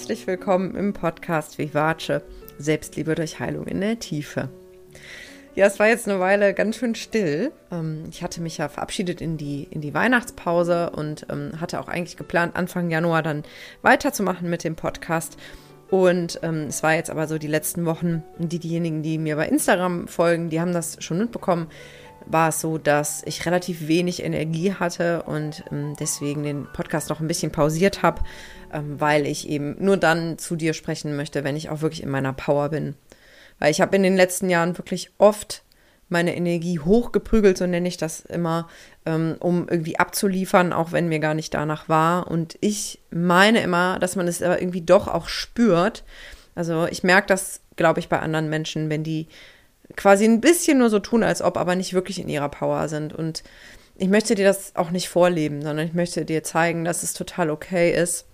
herzlich willkommen im Podcast Vivace Selbstliebe durch Heilung in der Tiefe. Ja, es war jetzt eine Weile ganz schön still. Ähm, ich hatte mich ja verabschiedet in die, in die Weihnachtspause und ähm, hatte auch eigentlich geplant, Anfang Januar dann weiterzumachen mit dem Podcast. Und ähm, es war jetzt aber so die letzten Wochen, die diejenigen, die mir bei Instagram folgen, die haben das schon mitbekommen, war es so, dass ich relativ wenig Energie hatte und ähm, deswegen den Podcast noch ein bisschen pausiert habe, ähm, weil ich eben nur dann zu dir sprechen möchte, wenn ich auch wirklich in meiner Power bin. Weil ich habe in den letzten Jahren wirklich oft meine Energie hochgeprügelt, so nenne ich das immer, ähm, um irgendwie abzuliefern, auch wenn mir gar nicht danach war. Und ich meine immer, dass man es aber irgendwie doch auch spürt. Also ich merke das, glaube ich, bei anderen Menschen, wenn die quasi ein bisschen nur so tun, als ob, aber nicht wirklich in ihrer Power sind. Und ich möchte dir das auch nicht vorleben, sondern ich möchte dir zeigen, dass es total okay ist,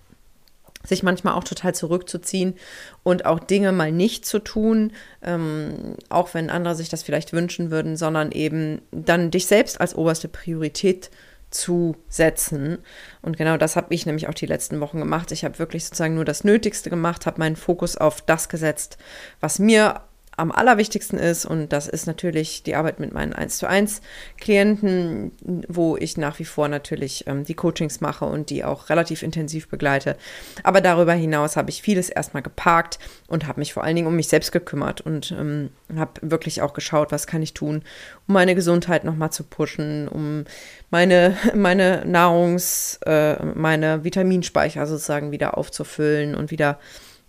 sich manchmal auch total zurückzuziehen und auch Dinge mal nicht zu tun, ähm, auch wenn andere sich das vielleicht wünschen würden, sondern eben dann dich selbst als oberste Priorität zu setzen. Und genau das habe ich nämlich auch die letzten Wochen gemacht. Ich habe wirklich sozusagen nur das Nötigste gemacht, habe meinen Fokus auf das gesetzt, was mir am allerwichtigsten ist. Und das ist natürlich die Arbeit mit meinen 1 zu 1 Klienten, wo ich nach wie vor natürlich ähm, die Coachings mache und die auch relativ intensiv begleite. Aber darüber hinaus habe ich vieles erstmal geparkt und habe mich vor allen Dingen um mich selbst gekümmert und ähm, habe wirklich auch geschaut, was kann ich tun, um meine Gesundheit nochmal zu pushen, um meine, meine Nahrungs-, äh, meine Vitaminspeicher sozusagen wieder aufzufüllen und wieder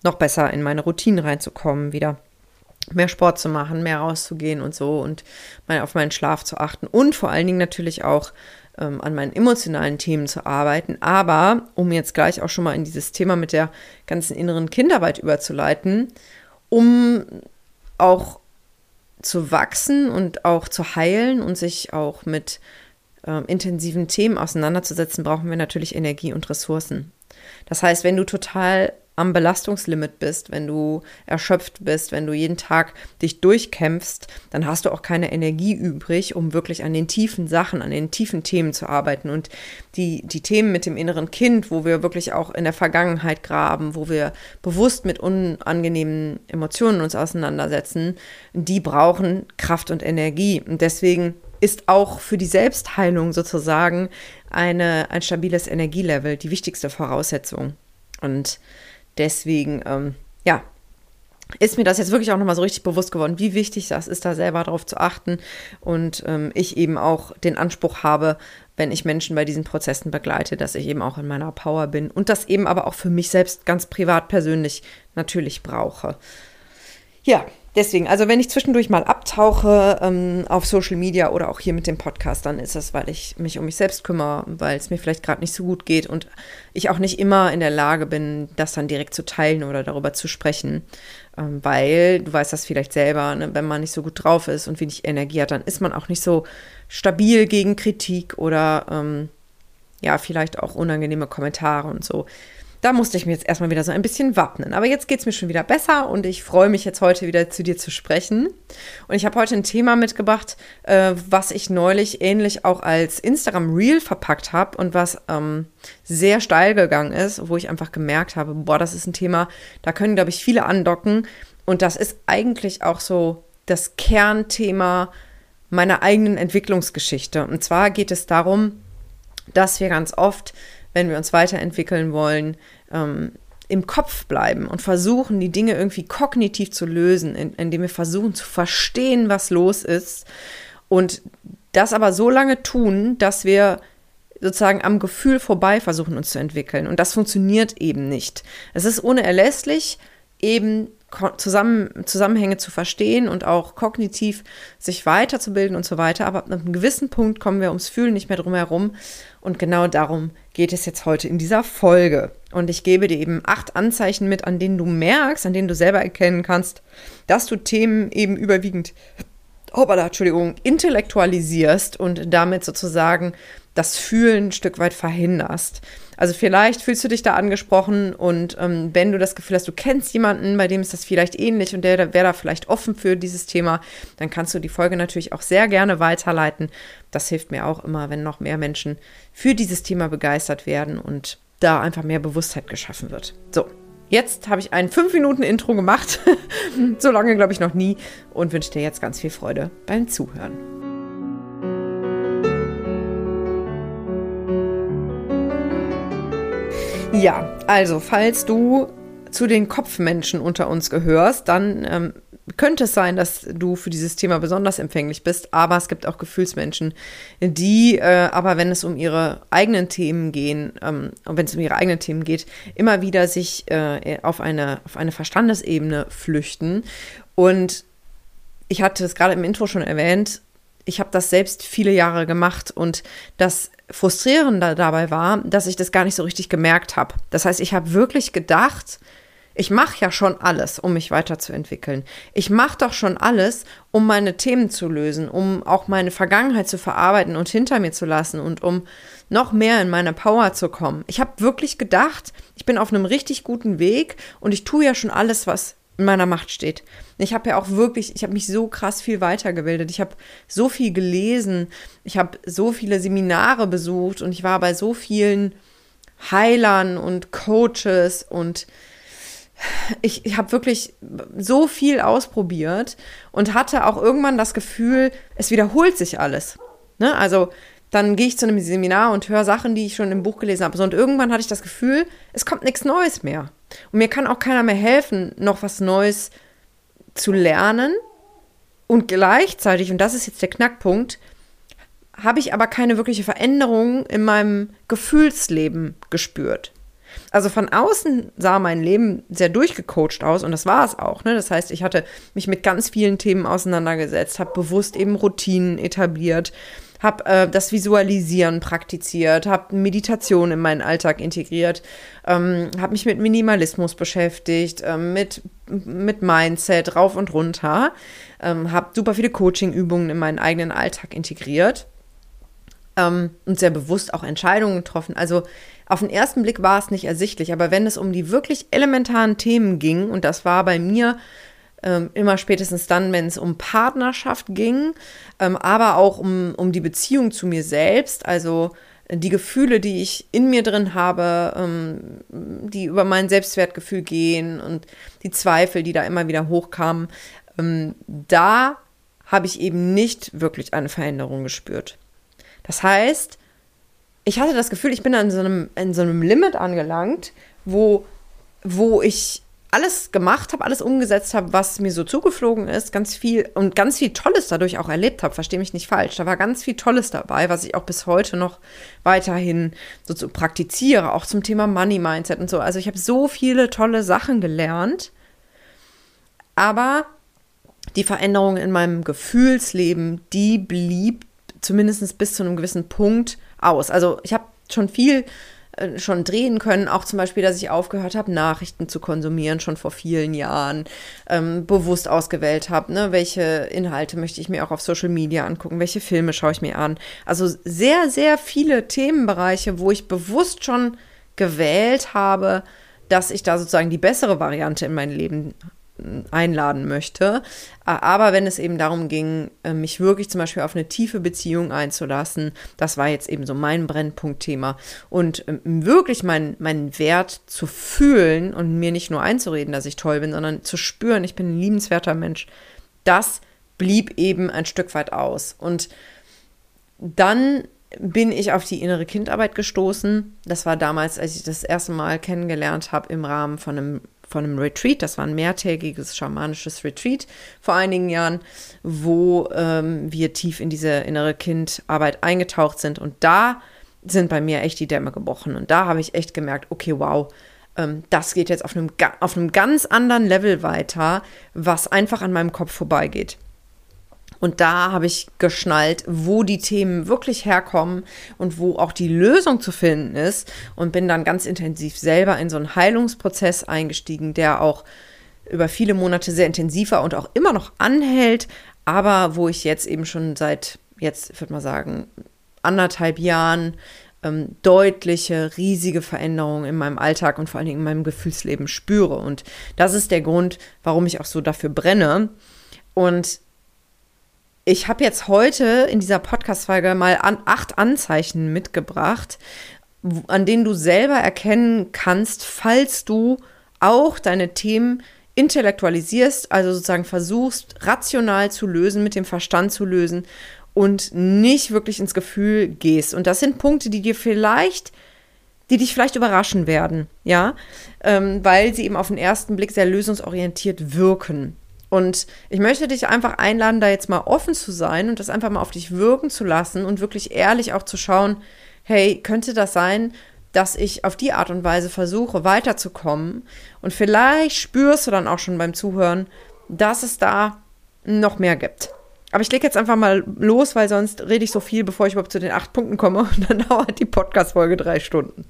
noch besser in meine Routinen reinzukommen, wieder mehr Sport zu machen, mehr rauszugehen und so und mal auf meinen Schlaf zu achten und vor allen Dingen natürlich auch ähm, an meinen emotionalen Themen zu arbeiten. Aber um jetzt gleich auch schon mal in dieses Thema mit der ganzen inneren Kinderarbeit überzuleiten, um auch zu wachsen und auch zu heilen und sich auch mit ähm, intensiven Themen auseinanderzusetzen, brauchen wir natürlich Energie und Ressourcen. Das heißt, wenn du total am Belastungslimit bist, wenn du erschöpft bist, wenn du jeden Tag dich durchkämpfst, dann hast du auch keine Energie übrig, um wirklich an den tiefen Sachen, an den tiefen Themen zu arbeiten. Und die, die Themen mit dem inneren Kind, wo wir wirklich auch in der Vergangenheit graben, wo wir bewusst mit unangenehmen Emotionen uns auseinandersetzen, die brauchen Kraft und Energie. Und deswegen ist auch für die Selbstheilung sozusagen eine, ein stabiles Energielevel die wichtigste Voraussetzung. Und deswegen, ähm, ja, ist mir das jetzt wirklich auch nochmal so richtig bewusst geworden, wie wichtig das ist, da selber darauf zu achten. Und ähm, ich eben auch den Anspruch habe, wenn ich Menschen bei diesen Prozessen begleite, dass ich eben auch in meiner Power bin und das eben aber auch für mich selbst ganz privat persönlich natürlich brauche. Ja, deswegen, also wenn ich zwischendurch mal abtauche ähm, auf Social Media oder auch hier mit dem Podcast, dann ist das, weil ich mich um mich selbst kümmere, weil es mir vielleicht gerade nicht so gut geht und ich auch nicht immer in der Lage bin, das dann direkt zu teilen oder darüber zu sprechen. Ähm, weil du weißt das vielleicht selber, ne? wenn man nicht so gut drauf ist und wenig Energie hat, dann ist man auch nicht so stabil gegen Kritik oder ähm, ja, vielleicht auch unangenehme Kommentare und so. Da musste ich mir jetzt erstmal wieder so ein bisschen wappnen. Aber jetzt geht es mir schon wieder besser und ich freue mich jetzt heute wieder zu dir zu sprechen. Und ich habe heute ein Thema mitgebracht, äh, was ich neulich ähnlich auch als Instagram Reel verpackt habe und was ähm, sehr steil gegangen ist, wo ich einfach gemerkt habe, boah, das ist ein Thema, da können, glaube ich, viele andocken. Und das ist eigentlich auch so das Kernthema meiner eigenen Entwicklungsgeschichte. Und zwar geht es darum, dass wir ganz oft wenn wir uns weiterentwickeln wollen, ähm, im Kopf bleiben und versuchen, die Dinge irgendwie kognitiv zu lösen, in, indem wir versuchen zu verstehen, was los ist. Und das aber so lange tun, dass wir sozusagen am Gefühl vorbei versuchen, uns zu entwickeln. Und das funktioniert eben nicht. Es ist unerlässlich, eben zusammen, Zusammenhänge zu verstehen und auch kognitiv sich weiterzubilden und so weiter. Aber ab einem gewissen Punkt kommen wir ums Fühlen nicht mehr drum herum. Und genau darum geht es jetzt heute in dieser Folge. Und ich gebe dir eben acht Anzeichen mit, an denen du merkst, an denen du selber erkennen kannst, dass du Themen eben überwiegend, hoppala, Entschuldigung, intellektualisierst und damit sozusagen das Fühlen ein Stück weit verhinderst. Also vielleicht fühlst du dich da angesprochen und ähm, wenn du das Gefühl hast, du kennst jemanden, bei dem ist das vielleicht ähnlich und der, der wäre da vielleicht offen für dieses Thema, dann kannst du die Folge natürlich auch sehr gerne weiterleiten. Das hilft mir auch immer, wenn noch mehr Menschen für dieses Thema begeistert werden und da einfach mehr Bewusstheit geschaffen wird. So, Jetzt habe ich ein 5 Minuten Intro gemacht. so lange glaube ich noch nie und wünsche dir jetzt ganz viel Freude beim Zuhören. Ja, also falls du zu den Kopfmenschen unter uns gehörst, dann ähm, könnte es sein, dass du für dieses Thema besonders empfänglich bist, aber es gibt auch Gefühlsmenschen, die äh, aber, wenn es um ihre eigenen Themen gehen, ähm, wenn es um ihre eigenen Themen geht, immer wieder sich äh, auf, eine, auf eine Verstandesebene flüchten. Und ich hatte es gerade im Intro schon erwähnt, ich habe das selbst viele Jahre gemacht und das Frustrierende dabei war, dass ich das gar nicht so richtig gemerkt habe. Das heißt, ich habe wirklich gedacht, ich mache ja schon alles, um mich weiterzuentwickeln. Ich mache doch schon alles, um meine Themen zu lösen, um auch meine Vergangenheit zu verarbeiten und hinter mir zu lassen und um noch mehr in meine Power zu kommen. Ich habe wirklich gedacht, ich bin auf einem richtig guten Weg und ich tue ja schon alles, was in meiner Macht steht. Ich habe ja auch wirklich, ich habe mich so krass viel weitergebildet. Ich habe so viel gelesen. Ich habe so viele Seminare besucht und ich war bei so vielen Heilern und Coaches und ich, ich habe wirklich so viel ausprobiert und hatte auch irgendwann das Gefühl, es wiederholt sich alles. Ne? Also dann gehe ich zu einem Seminar und höre Sachen, die ich schon im Buch gelesen habe. So, und irgendwann hatte ich das Gefühl, es kommt nichts Neues mehr. Und mir kann auch keiner mehr helfen, noch was Neues zu lernen. Und gleichzeitig, und das ist jetzt der Knackpunkt, habe ich aber keine wirkliche Veränderung in meinem Gefühlsleben gespürt. Also von außen sah mein Leben sehr durchgecoacht aus und das war es auch. Ne? Das heißt, ich hatte mich mit ganz vielen Themen auseinandergesetzt, habe bewusst eben Routinen etabliert, habe äh, das Visualisieren praktiziert, habe Meditation in meinen Alltag integriert, ähm, habe mich mit Minimalismus beschäftigt, äh, mit, mit Mindset rauf und runter, ähm, habe super viele Coaching-Übungen in meinen eigenen Alltag integriert ähm, und sehr bewusst auch Entscheidungen getroffen. Also auf den ersten Blick war es nicht ersichtlich, aber wenn es um die wirklich elementaren Themen ging, und das war bei mir ähm, immer spätestens dann, wenn es um Partnerschaft ging, ähm, aber auch um, um die Beziehung zu mir selbst, also die Gefühle, die ich in mir drin habe, ähm, die über mein Selbstwertgefühl gehen und die Zweifel, die da immer wieder hochkamen, ähm, da habe ich eben nicht wirklich eine Veränderung gespürt. Das heißt, ich hatte das Gefühl, ich bin an so einem, in so einem Limit angelangt, wo, wo ich alles gemacht habe, alles umgesetzt habe, was mir so zugeflogen ist, ganz viel und ganz viel Tolles dadurch auch erlebt habe, verstehe mich nicht falsch. Da war ganz viel Tolles dabei, was ich auch bis heute noch weiterhin so zu praktiziere, auch zum Thema Money Mindset und so. Also ich habe so viele tolle Sachen gelernt, aber die Veränderung in meinem Gefühlsleben, die blieb zumindest bis zu einem gewissen Punkt aus. Also ich habe schon viel schon drehen können, auch zum Beispiel, dass ich aufgehört habe, Nachrichten zu konsumieren, schon vor vielen Jahren, ähm, bewusst ausgewählt habe, ne, welche Inhalte möchte ich mir auch auf Social Media angucken, welche Filme schaue ich mir an. Also sehr, sehr viele Themenbereiche, wo ich bewusst schon gewählt habe, dass ich da sozusagen die bessere Variante in mein Leben einladen möchte. Aber wenn es eben darum ging, äh, mich wirklich zum Beispiel auf eine tiefe Beziehung einzulassen, das war jetzt eben so mein Brennpunktthema. Und ähm, wirklich meinen mein Wert zu fühlen und mir nicht nur einzureden, dass ich toll bin, sondern zu spüren, ich bin ein liebenswerter Mensch, das blieb eben ein Stück weit aus. Und dann bin ich auf die innere Kindarbeit gestoßen. Das war damals, als ich das erste Mal kennengelernt habe im Rahmen von einem von einem Retreat, das war ein mehrtägiges schamanisches Retreat vor einigen Jahren, wo ähm, wir tief in diese innere Kindarbeit eingetaucht sind. Und da sind bei mir echt die Dämme gebrochen. Und da habe ich echt gemerkt, okay, wow, ähm, das geht jetzt auf einem, auf einem ganz anderen Level weiter, was einfach an meinem Kopf vorbeigeht. Und da habe ich geschnallt, wo die Themen wirklich herkommen und wo auch die Lösung zu finden ist. Und bin dann ganz intensiv selber in so einen Heilungsprozess eingestiegen, der auch über viele Monate sehr intensiv war und auch immer noch anhält, aber wo ich jetzt eben schon seit, jetzt würde man sagen, anderthalb Jahren ähm, deutliche, riesige Veränderungen in meinem Alltag und vor allen Dingen in meinem Gefühlsleben spüre. Und das ist der Grund, warum ich auch so dafür brenne. Und ich habe jetzt heute in dieser Podcast-Folge mal an acht Anzeichen mitgebracht, an denen du selber erkennen kannst, falls du auch deine Themen intellektualisierst, also sozusagen versuchst, rational zu lösen, mit dem Verstand zu lösen und nicht wirklich ins Gefühl gehst. Und das sind Punkte, die dir vielleicht, die dich vielleicht überraschen werden, ja, ähm, weil sie eben auf den ersten Blick sehr lösungsorientiert wirken. Und ich möchte dich einfach einladen, da jetzt mal offen zu sein und das einfach mal auf dich wirken zu lassen und wirklich ehrlich auch zu schauen, hey, könnte das sein, dass ich auf die Art und Weise versuche, weiterzukommen. Und vielleicht spürst du dann auch schon beim Zuhören, dass es da noch mehr gibt. Aber ich lege jetzt einfach mal los, weil sonst rede ich so viel, bevor ich überhaupt zu den acht Punkten komme. Und dann dauert die Podcast-Folge drei Stunden.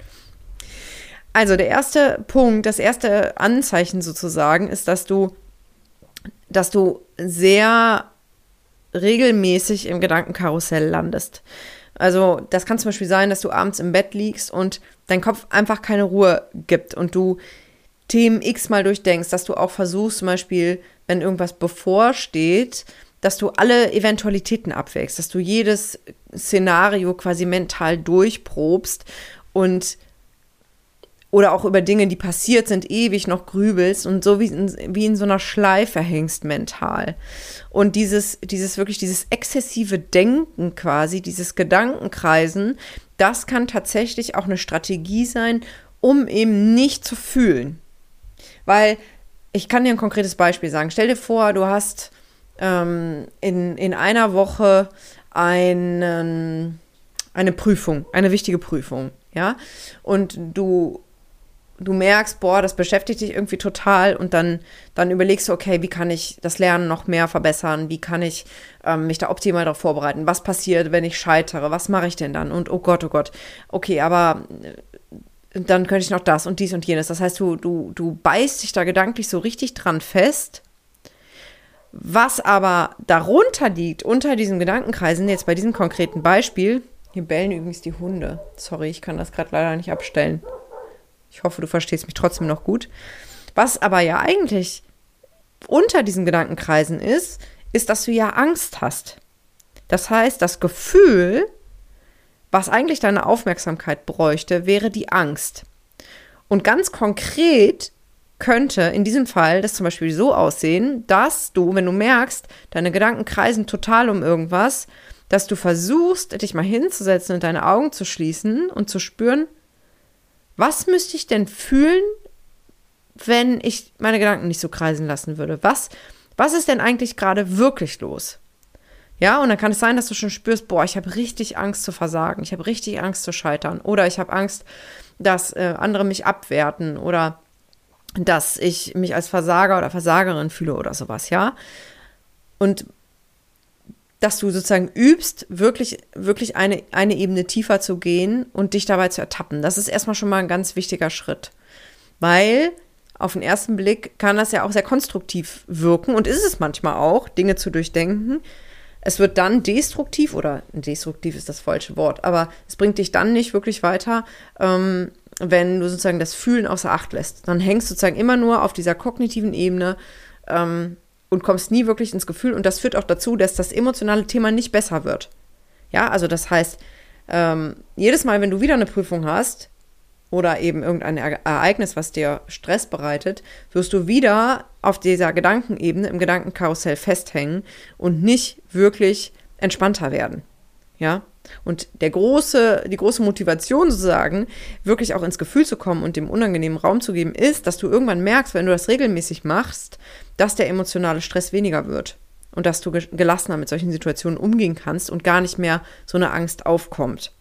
Also, der erste Punkt, das erste Anzeichen sozusagen, ist, dass du, dass du sehr regelmäßig im Gedankenkarussell landest. Also das kann zum Beispiel sein, dass du abends im Bett liegst und dein Kopf einfach keine Ruhe gibt und du Themen x mal durchdenkst, dass du auch versuchst, zum Beispiel, wenn irgendwas bevorsteht, dass du alle Eventualitäten abwägst, dass du jedes Szenario quasi mental durchprobst und oder auch über Dinge, die passiert sind, ewig noch grübelst und so wie in, wie in so einer Schleife hängst mental. Und dieses, dieses wirklich, dieses exzessive Denken quasi, dieses Gedankenkreisen, das kann tatsächlich auch eine Strategie sein, um eben nicht zu fühlen. Weil ich kann dir ein konkretes Beispiel sagen. Stell dir vor, du hast ähm, in, in einer Woche einen, eine Prüfung, eine wichtige Prüfung, ja, und du du merkst, boah, das beschäftigt dich irgendwie total und dann, dann überlegst du, okay, wie kann ich das Lernen noch mehr verbessern? Wie kann ich ähm, mich da optimal darauf vorbereiten? Was passiert, wenn ich scheitere? Was mache ich denn dann? Und oh Gott, oh Gott, okay, aber äh, dann könnte ich noch das und dies und jenes. Das heißt, du, du, du beißt dich da gedanklich so richtig dran fest. Was aber darunter liegt, unter diesen Gedankenkreisen, jetzt bei diesem konkreten Beispiel, hier bellen übrigens die Hunde. Sorry, ich kann das gerade leider nicht abstellen. Ich hoffe, du verstehst mich trotzdem noch gut. Was aber ja eigentlich unter diesen Gedankenkreisen ist, ist, dass du ja Angst hast. Das heißt, das Gefühl, was eigentlich deine Aufmerksamkeit bräuchte, wäre die Angst. Und ganz konkret könnte in diesem Fall das zum Beispiel so aussehen, dass du, wenn du merkst, deine Gedanken kreisen total um irgendwas, dass du versuchst, dich mal hinzusetzen und deine Augen zu schließen und zu spüren, was müsste ich denn fühlen, wenn ich meine Gedanken nicht so kreisen lassen würde? Was, was ist denn eigentlich gerade wirklich los? Ja, und dann kann es sein, dass du schon spürst, boah, ich habe richtig Angst zu versagen, ich habe richtig Angst zu scheitern oder ich habe Angst, dass äh, andere mich abwerten oder dass ich mich als Versager oder Versagerin fühle oder sowas, ja. Und dass du sozusagen übst, wirklich, wirklich eine, eine Ebene tiefer zu gehen und dich dabei zu ertappen. Das ist erstmal schon mal ein ganz wichtiger Schritt. Weil auf den ersten Blick kann das ja auch sehr konstruktiv wirken und ist es manchmal auch, Dinge zu durchdenken. Es wird dann destruktiv oder destruktiv ist das falsche Wort, aber es bringt dich dann nicht wirklich weiter, ähm, wenn du sozusagen das Fühlen außer Acht lässt. Dann hängst du sozusagen immer nur auf dieser kognitiven Ebene ähm, und kommst nie wirklich ins Gefühl. Und das führt auch dazu, dass das emotionale Thema nicht besser wird. Ja, also das heißt, ähm, jedes Mal, wenn du wieder eine Prüfung hast oder eben irgendein Ereignis, was dir Stress bereitet, wirst du wieder auf dieser Gedankenebene im Gedankenkarussell festhängen und nicht wirklich entspannter werden. Ja, und der große, die große Motivation sozusagen, wirklich auch ins Gefühl zu kommen und dem unangenehmen Raum zu geben, ist, dass du irgendwann merkst, wenn du das regelmäßig machst, dass der emotionale Stress weniger wird und dass du gelassener mit solchen Situationen umgehen kannst und gar nicht mehr so eine Angst aufkommt.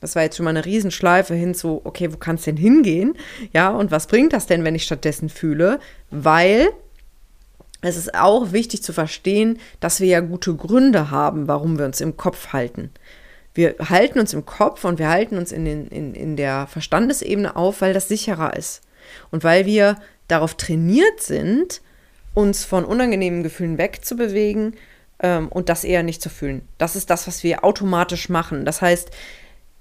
Das war jetzt schon mal eine Riesenschleife hin zu, okay, wo kann es denn hingehen? Ja, und was bringt das denn, wenn ich stattdessen fühle? Weil es ist auch wichtig zu verstehen, dass wir ja gute Gründe haben, warum wir uns im Kopf halten. Wir halten uns im Kopf und wir halten uns in, den, in, in der Verstandesebene auf, weil das sicherer ist. Und weil wir darauf trainiert sind, uns von unangenehmen Gefühlen wegzubewegen ähm, und das eher nicht zu fühlen. Das ist das, was wir automatisch machen. Das heißt,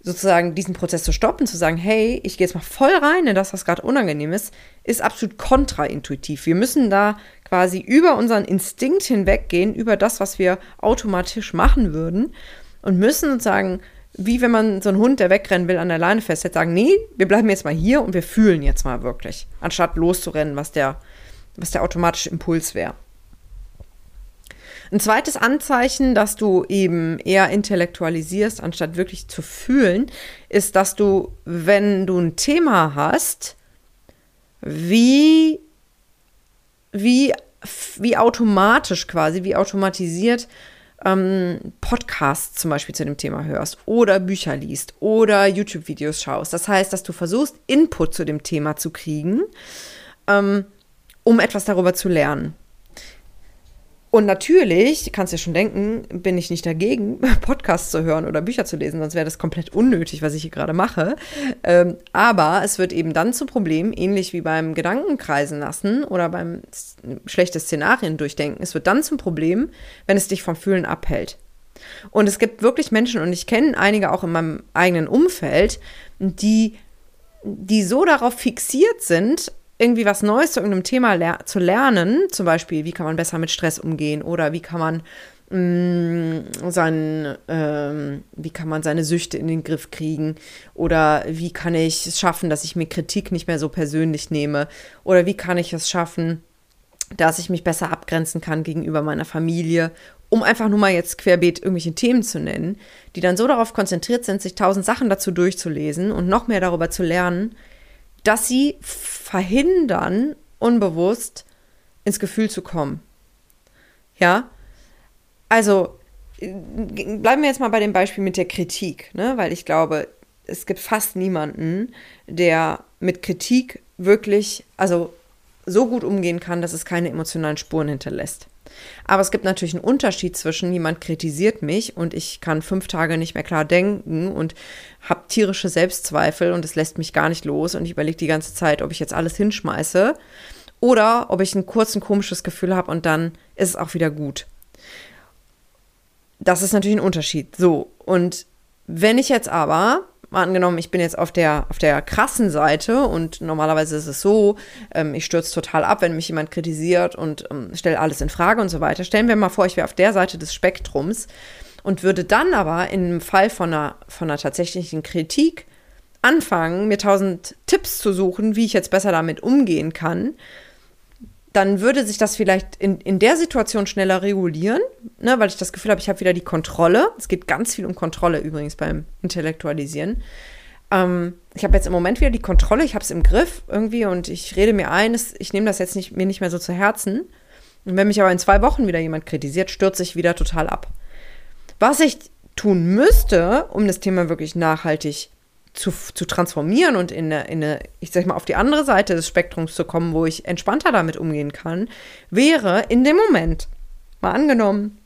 sozusagen diesen Prozess zu stoppen, zu sagen, hey, ich gehe jetzt mal voll rein in das, was gerade unangenehm ist, ist absolut kontraintuitiv. Wir müssen da quasi über unseren Instinkt hinweggehen, über das, was wir automatisch machen würden und müssen sozusagen wie wenn man so einen Hund, der wegrennen will, an der Leine festhält, sagen, nee, wir bleiben jetzt mal hier und wir fühlen jetzt mal wirklich, anstatt loszurennen, was der, was der automatische Impuls wäre. Ein zweites Anzeichen, dass du eben eher intellektualisierst, anstatt wirklich zu fühlen, ist, dass du, wenn du ein Thema hast, wie, wie, wie automatisch quasi, wie automatisiert ähm, Podcasts zum Beispiel zu dem Thema hörst oder Bücher liest oder YouTube-Videos schaust. Das heißt, dass du versuchst, Input zu dem Thema zu kriegen, ähm, um etwas darüber zu lernen. Und natürlich, kannst du ja schon denken, bin ich nicht dagegen, Podcasts zu hören oder Bücher zu lesen, sonst wäre das komplett unnötig, was ich hier gerade mache. Ähm, aber es wird eben dann zum Problem, ähnlich wie beim Gedankenkreisen lassen oder beim schlechte Szenarien durchdenken. Es wird dann zum Problem, wenn es dich vom Fühlen abhält. Und es gibt wirklich Menschen, und ich kenne einige auch in meinem eigenen Umfeld, die, die so darauf fixiert sind, irgendwie was Neues zu irgendeinem Thema ler zu lernen, zum Beispiel, wie kann man besser mit Stress umgehen oder wie kann man mm, sein, ähm, wie kann man seine Süchte in den Griff kriegen oder wie kann ich es schaffen, dass ich mir Kritik nicht mehr so persönlich nehme oder wie kann ich es schaffen, dass ich mich besser abgrenzen kann gegenüber meiner Familie, um einfach nur mal jetzt querbeet irgendwelche Themen zu nennen, die dann so darauf konzentriert sind, sich tausend Sachen dazu durchzulesen und noch mehr darüber zu lernen, dass sie verhindern, unbewusst ins Gefühl zu kommen. Ja, also bleiben wir jetzt mal bei dem Beispiel mit der Kritik, ne? weil ich glaube, es gibt fast niemanden, der mit Kritik wirklich, also so gut umgehen kann, dass es keine emotionalen Spuren hinterlässt. Aber es gibt natürlich einen Unterschied zwischen jemand kritisiert mich und ich kann fünf Tage nicht mehr klar denken und habe tierische Selbstzweifel und es lässt mich gar nicht los und ich überlege die ganze Zeit, ob ich jetzt alles hinschmeiße oder ob ich ein kurzes komisches Gefühl habe und dann ist es auch wieder gut. Das ist natürlich ein Unterschied. So, und wenn ich jetzt aber mal angenommen, ich bin jetzt auf der, auf der krassen Seite und normalerweise ist es so, ähm, ich stürze total ab, wenn mich jemand kritisiert und ähm, stelle alles in Frage und so weiter. Stellen wir mal vor, ich wäre auf der Seite des Spektrums und würde dann aber im Fall von einer, von einer tatsächlichen Kritik anfangen, mir tausend Tipps zu suchen, wie ich jetzt besser damit umgehen kann dann würde sich das vielleicht in, in der Situation schneller regulieren, ne, weil ich das Gefühl habe, ich habe wieder die Kontrolle. Es geht ganz viel um Kontrolle übrigens beim Intellektualisieren. Ähm, ich habe jetzt im Moment wieder die Kontrolle, ich habe es im Griff irgendwie und ich rede mir ein, ich nehme das jetzt nicht, mir nicht mehr so zu Herzen. Und wenn mich aber in zwei Wochen wieder jemand kritisiert, stürze ich wieder total ab. Was ich tun müsste, um das Thema wirklich nachhaltig zu, zu transformieren und in eine, in eine, ich sag mal, auf die andere Seite des Spektrums zu kommen, wo ich entspannter damit umgehen kann, wäre in dem Moment, mal angenommen,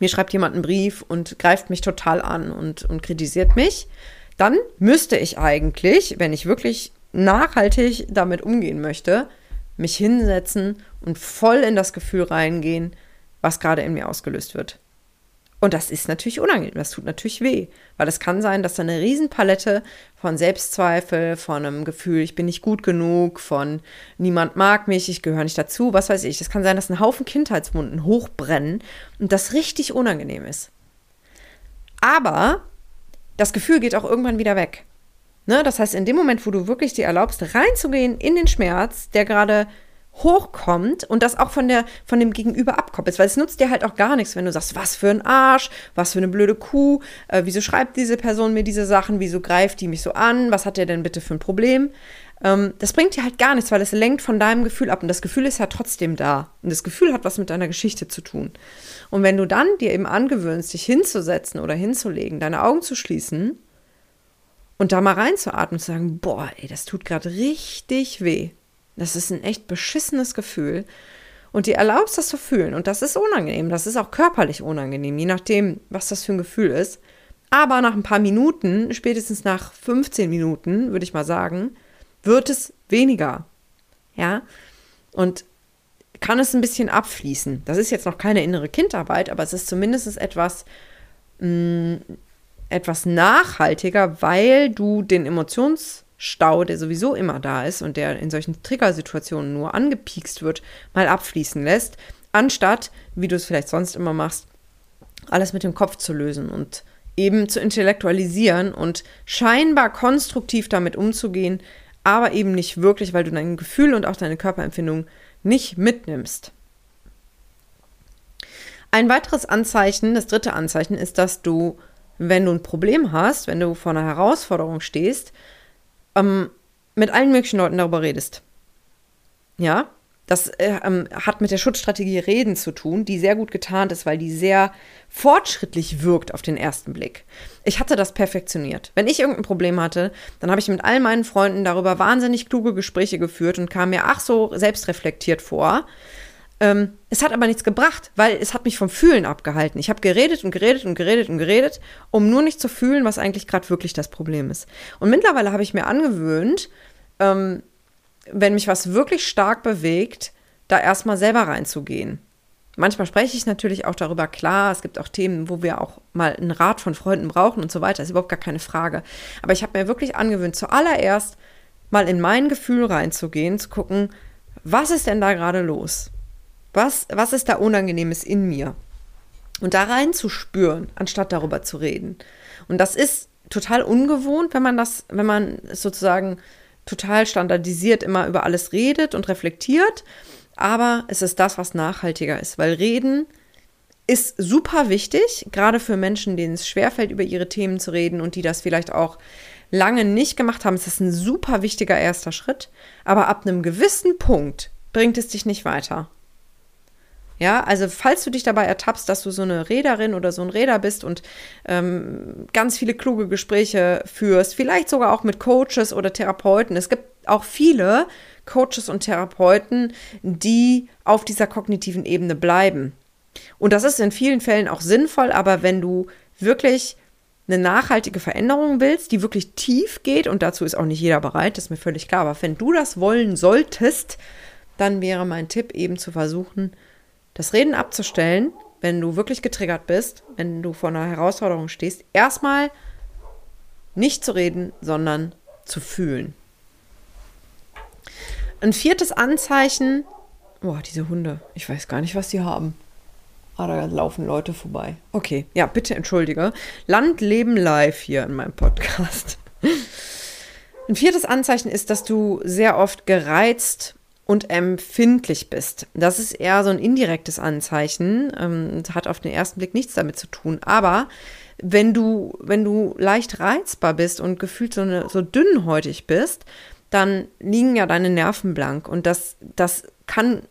mir schreibt jemand einen Brief und greift mich total an und, und kritisiert mich, dann müsste ich eigentlich, wenn ich wirklich nachhaltig damit umgehen möchte, mich hinsetzen und voll in das Gefühl reingehen, was gerade in mir ausgelöst wird. Und das ist natürlich unangenehm, das tut natürlich weh, weil es kann sein, dass da eine Riesenpalette von Selbstzweifel, von einem Gefühl, ich bin nicht gut genug, von niemand mag mich, ich gehöre nicht dazu, was weiß ich. Es kann sein, dass ein Haufen Kindheitswunden hochbrennen und das richtig unangenehm ist. Aber das Gefühl geht auch irgendwann wieder weg. Ne? Das heißt, in dem Moment, wo du wirklich dir erlaubst, reinzugehen in den Schmerz, der gerade hochkommt und das auch von, der, von dem Gegenüber abkoppelst, weil es nutzt dir halt auch gar nichts, wenn du sagst, was für ein Arsch, was für eine blöde Kuh, äh, wieso schreibt diese Person mir diese Sachen, wieso greift die mich so an, was hat der denn bitte für ein Problem? Ähm, das bringt dir halt gar nichts, weil es lenkt von deinem Gefühl ab und das Gefühl ist ja trotzdem da und das Gefühl hat was mit deiner Geschichte zu tun. Und wenn du dann dir eben angewöhnst, dich hinzusetzen oder hinzulegen, deine Augen zu schließen und da mal reinzuatmen und zu sagen, boah, ey, das tut gerade richtig weh das ist ein echt beschissenes Gefühl. Und dir erlaubst das zu fühlen. Und das ist unangenehm. Das ist auch körperlich unangenehm, je nachdem, was das für ein Gefühl ist. Aber nach ein paar Minuten, spätestens nach 15 Minuten, würde ich mal sagen, wird es weniger. Ja. Und kann es ein bisschen abfließen. Das ist jetzt noch keine innere Kindarbeit, aber es ist zumindest etwas, mh, mm, etwas nachhaltiger, weil du den Emotions- Stau, der sowieso immer da ist und der in solchen Triggersituationen nur angepiekst wird, mal abfließen lässt, anstatt, wie du es vielleicht sonst immer machst, alles mit dem Kopf zu lösen und eben zu intellektualisieren und scheinbar konstruktiv damit umzugehen, aber eben nicht wirklich, weil du dein Gefühl und auch deine Körperempfindung nicht mitnimmst. Ein weiteres Anzeichen, das dritte Anzeichen, ist, dass du, wenn du ein Problem hast, wenn du vor einer Herausforderung stehst, ähm, mit allen möglichen Leuten darüber redest. Ja, das äh, ähm, hat mit der Schutzstrategie Reden zu tun, die sehr gut getarnt ist, weil die sehr fortschrittlich wirkt auf den ersten Blick. Ich hatte das perfektioniert. Wenn ich irgendein Problem hatte, dann habe ich mit all meinen Freunden darüber wahnsinnig kluge Gespräche geführt und kam mir ach so selbstreflektiert vor. Ähm, es hat aber nichts gebracht, weil es hat mich vom Fühlen abgehalten. Ich habe geredet und geredet und geredet und geredet, um nur nicht zu fühlen, was eigentlich gerade wirklich das Problem ist. Und mittlerweile habe ich mir angewöhnt, ähm, wenn mich was wirklich stark bewegt, da erstmal selber reinzugehen. Manchmal spreche ich natürlich auch darüber, klar, es gibt auch Themen, wo wir auch mal einen Rat von Freunden brauchen und so weiter, ist überhaupt gar keine Frage. Aber ich habe mir wirklich angewöhnt, zuallererst mal in mein Gefühl reinzugehen, zu gucken, was ist denn da gerade los? Was, was ist da Unangenehmes in mir? Und da reinzuspüren, anstatt darüber zu reden. Und das ist total ungewohnt, wenn man das, wenn man sozusagen total standardisiert immer über alles redet und reflektiert. Aber es ist das, was nachhaltiger ist, weil Reden ist super wichtig, gerade für Menschen, denen es schwerfällt, über ihre Themen zu reden und die das vielleicht auch lange nicht gemacht haben. Es ist ein super wichtiger erster Schritt, aber ab einem gewissen Punkt bringt es dich nicht weiter. Ja, also falls du dich dabei ertappst, dass du so eine Räderin oder so ein Räder bist und ähm, ganz viele kluge Gespräche führst, vielleicht sogar auch mit Coaches oder Therapeuten. Es gibt auch viele Coaches und Therapeuten, die auf dieser kognitiven Ebene bleiben. Und das ist in vielen Fällen auch sinnvoll, aber wenn du wirklich eine nachhaltige Veränderung willst, die wirklich tief geht, und dazu ist auch nicht jeder bereit, das ist mir völlig klar, aber wenn du das wollen solltest, dann wäre mein Tipp eben zu versuchen, das Reden abzustellen, wenn du wirklich getriggert bist, wenn du vor einer Herausforderung stehst, erstmal nicht zu reden, sondern zu fühlen. Ein viertes Anzeichen, boah, diese Hunde, ich weiß gar nicht, was die haben. Ah, da laufen Leute vorbei. Okay, ja, bitte entschuldige. Land, Leben, Live hier in meinem Podcast. Ein viertes Anzeichen ist, dass du sehr oft gereizt und empfindlich bist. Das ist eher so ein indirektes Anzeichen, ähm, hat auf den ersten Blick nichts damit zu tun. Aber wenn du, wenn du leicht reizbar bist und gefühlt so, eine, so dünnhäutig bist, dann liegen ja deine Nerven blank. Und das, das kann,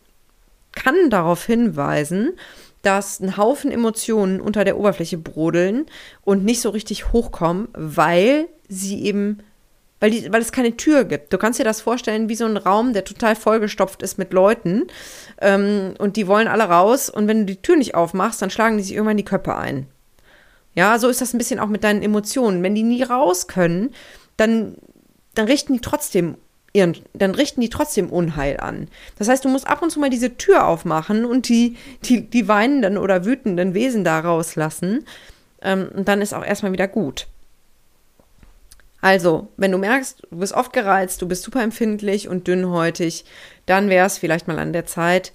kann darauf hinweisen, dass ein Haufen Emotionen unter der Oberfläche brodeln und nicht so richtig hochkommen, weil sie eben weil, die, weil es keine Tür gibt. Du kannst dir das vorstellen wie so ein Raum, der total vollgestopft ist mit Leuten ähm, und die wollen alle raus und wenn du die Tür nicht aufmachst, dann schlagen die sich irgendwann die Köpfe ein. Ja, so ist das ein bisschen auch mit deinen Emotionen. Wenn die nie raus können, dann, dann richten die trotzdem ihren, dann richten die trotzdem Unheil an. Das heißt, du musst ab und zu mal diese Tür aufmachen und die, die, die weinenden oder wütenden Wesen da rauslassen. Ähm, und dann ist auch erstmal wieder gut. Also, wenn du merkst, du bist oft gereizt, du bist super empfindlich und dünnhäutig, dann wäre es vielleicht mal an der Zeit,